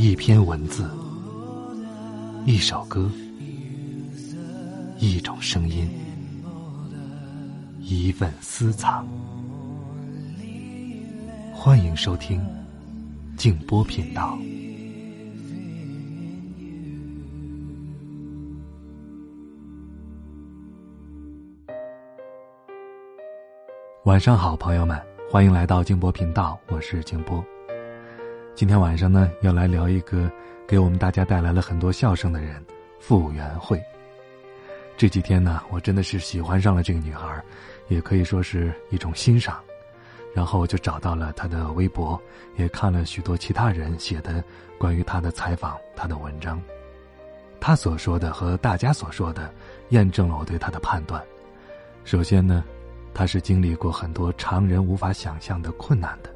一篇文字，一首歌，一种声音，一份私藏。欢迎收听静波频道。晚上好，朋友们，欢迎来到静波频道，我是静波。今天晚上呢，要来聊一个给我们大家带来了很多笑声的人——傅园慧。这几天呢，我真的是喜欢上了这个女孩，也可以说是一种欣赏。然后我就找到了她的微博，也看了许多其他人写的关于她的采访、她的文章。她所说的和大家所说的，验证了我对她的判断。首先呢。他是经历过很多常人无法想象的困难的，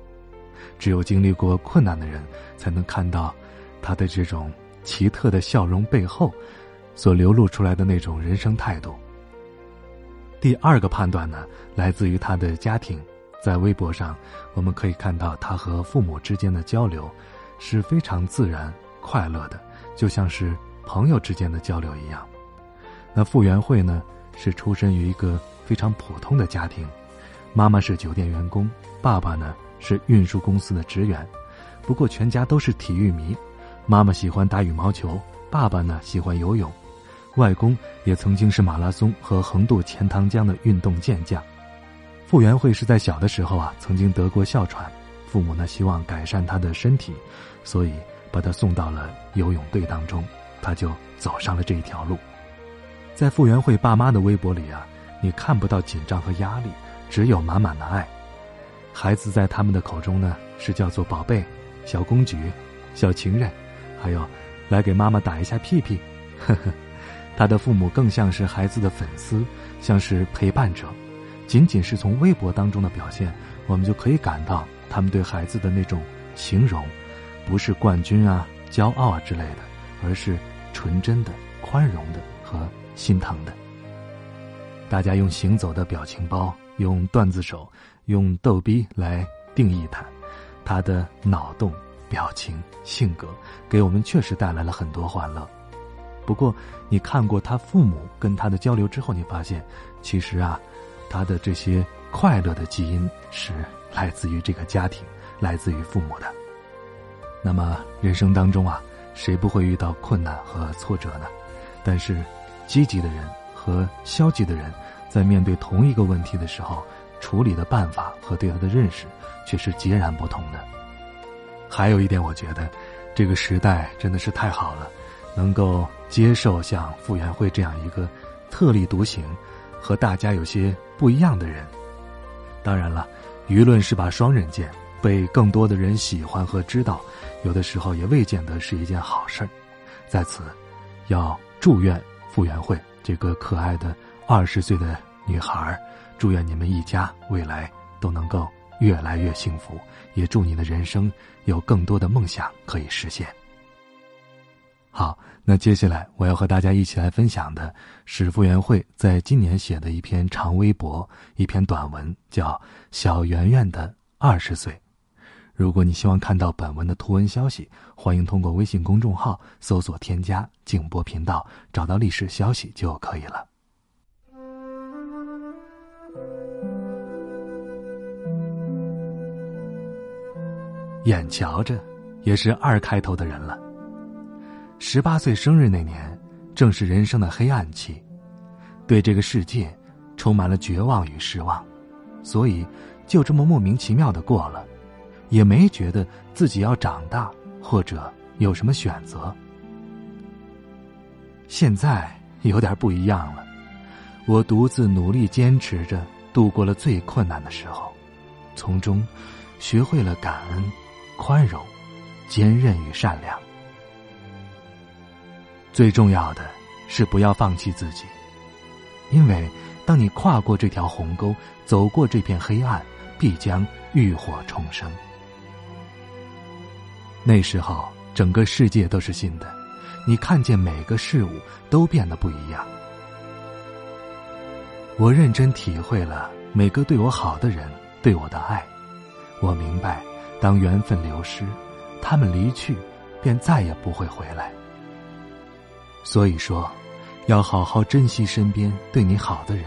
只有经历过困难的人，才能看到他的这种奇特的笑容背后所流露出来的那种人生态度。第二个判断呢，来自于他的家庭，在微博上我们可以看到他和父母之间的交流是非常自然快乐的，就像是朋友之间的交流一样。那傅园慧呢，是出身于一个。非常普通的家庭，妈妈是酒店员工，爸爸呢是运输公司的职员。不过全家都是体育迷，妈妈喜欢打羽毛球，爸爸呢喜欢游泳，外公也曾经是马拉松和横渡钱塘江的运动健将。傅园慧是在小的时候啊曾经得过哮喘，父母呢希望改善他的身体，所以把他送到了游泳队当中，他就走上了这一条路。在傅园慧爸妈的微博里啊。你看不到紧张和压力，只有满满的爱。孩子在他们的口中呢，是叫做宝贝、小公举、小情人，还有来给妈妈打一下屁屁。呵呵，他的父母更像是孩子的粉丝，像是陪伴者。仅仅是从微博当中的表现，我们就可以感到他们对孩子的那种形容，不是冠军啊、骄傲啊之类的，而是纯真的、宽容的和心疼的。大家用行走的表情包，用段子手，用逗逼来定义他，他的脑洞、表情、性格，给我们确实带来了很多欢乐。不过，你看过他父母跟他的交流之后，你发现，其实啊，他的这些快乐的基因是来自于这个家庭，来自于父母的。那么，人生当中啊，谁不会遇到困难和挫折呢？但是，积极的人。和消极的人，在面对同一个问题的时候，处理的办法和对他的认识却是截然不同的。还有一点，我觉得，这个时代真的是太好了，能够接受像傅园慧这样一个特立独行、和大家有些不一样的人。当然了，舆论是把双刃剑，被更多的人喜欢和知道，有的时候也未见得是一件好事儿。在此，要祝愿傅园慧。这个可爱的二十岁的女孩，祝愿你们一家未来都能够越来越幸福，也祝你的人生有更多的梦想可以实现。好，那接下来我要和大家一起来分享的是傅园慧在今年写的一篇长微博，一篇短文，叫《小圆圆的二十岁》。如果你希望看到本文的图文消息，欢迎通过微信公众号搜索添加“静波频道”，找到历史消息就可以了。眼瞧着，也是二开头的人了。十八岁生日那年，正是人生的黑暗期，对这个世界充满了绝望与失望，所以就这么莫名其妙的过了。也没觉得自己要长大，或者有什么选择。现在有点不一样了，我独自努力坚持着度过了最困难的时候，从中学会了感恩、宽容、坚韧与善良。最重要的是不要放弃自己，因为当你跨过这条鸿沟，走过这片黑暗，必将浴火重生。那时候，整个世界都是新的，你看见每个事物都变得不一样。我认真体会了每个对我好的人对我的爱，我明白，当缘分流失，他们离去，便再也不会回来。所以说，要好好珍惜身边对你好的人，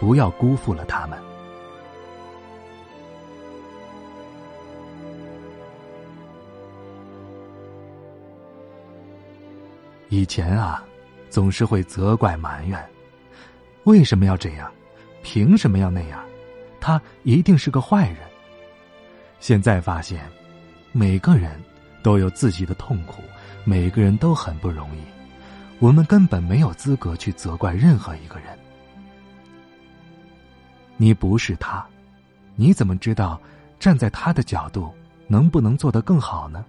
不要辜负了他们。以前啊，总是会责怪埋怨，为什么要这样？凭什么要那样？他一定是个坏人。现在发现，每个人都有自己的痛苦，每个人都很不容易，我们根本没有资格去责怪任何一个人。你不是他，你怎么知道站在他的角度能不能做得更好呢？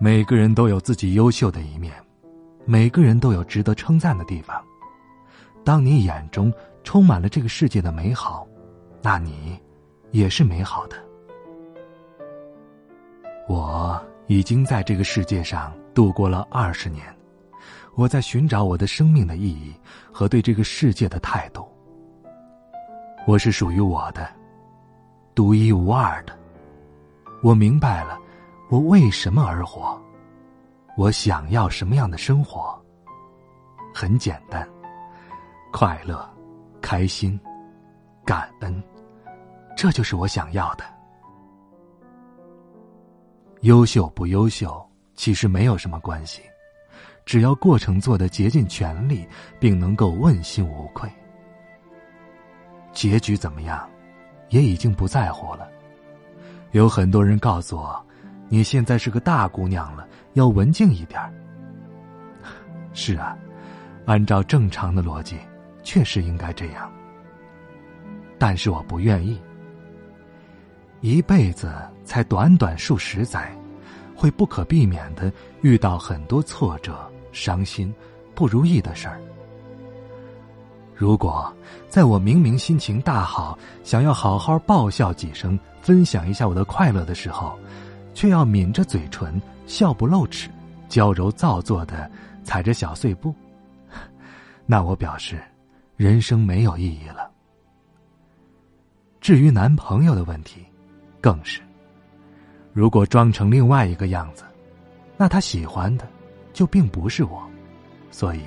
每个人都有自己优秀的一面，每个人都有值得称赞的地方。当你眼中充满了这个世界的美好，那你也是美好的。我已经在这个世界上度过了二十年，我在寻找我的生命的意义和对这个世界的态度。我是属于我的，独一无二的。我明白了。我为什么而活？我想要什么样的生活？很简单，快乐、开心、感恩，这就是我想要的。优秀不优秀，其实没有什么关系，只要过程做的竭尽全力，并能够问心无愧。结局怎么样，也已经不在乎了。有很多人告诉我。你现在是个大姑娘了，要文静一点是啊，按照正常的逻辑，确实应该这样。但是我不愿意。一辈子才短短数十载，会不可避免的遇到很多挫折、伤心、不如意的事儿。如果在我明明心情大好，想要好好爆笑几声，分享一下我的快乐的时候，却要抿着嘴唇，笑不露齿，娇柔造作的踩着小碎步，那我表示，人生没有意义了。至于男朋友的问题，更是，如果装成另外一个样子，那他喜欢的就并不是我，所以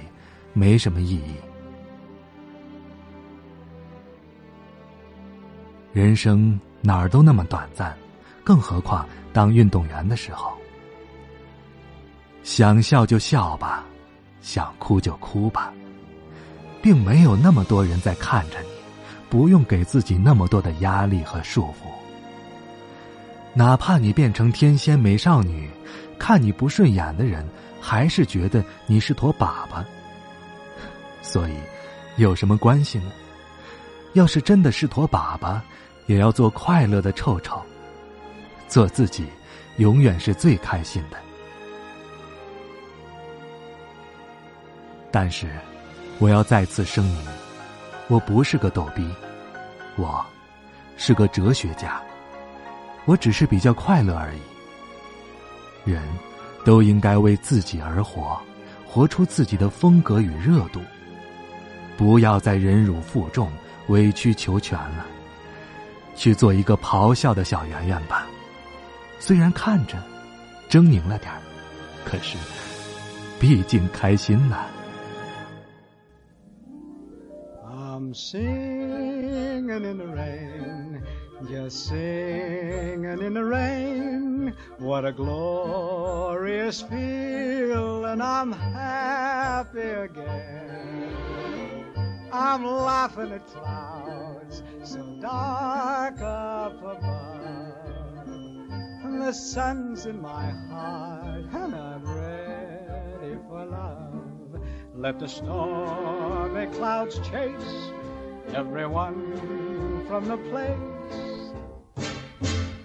没什么意义。人生哪儿都那么短暂。更何况，当运动员的时候，想笑就笑吧，想哭就哭吧，并没有那么多人在看着你，不用给自己那么多的压力和束缚。哪怕你变成天仙美少女，看你不顺眼的人还是觉得你是坨粑粑。所以，有什么关系呢？要是真的是坨粑粑，也要做快乐的臭臭。做自己，永远是最开心的。但是，我要再次声明，我不是个逗逼，我是个哲学家。我只是比较快乐而已。人都应该为自己而活，活出自己的风格与热度，不要再忍辱负重、委曲求全了，去做一个咆哮的小圆圆吧。虽然看着狰狞了点可是毕竟开心呐。I'm singing in the rain, just singing in the rain. What a glorious feeling! And I'm happy again. I'm laughing at clouds so dark up above the sun's in my heart and I'm ready for love. Let the stormy clouds chase everyone from the place.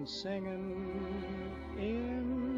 and singing in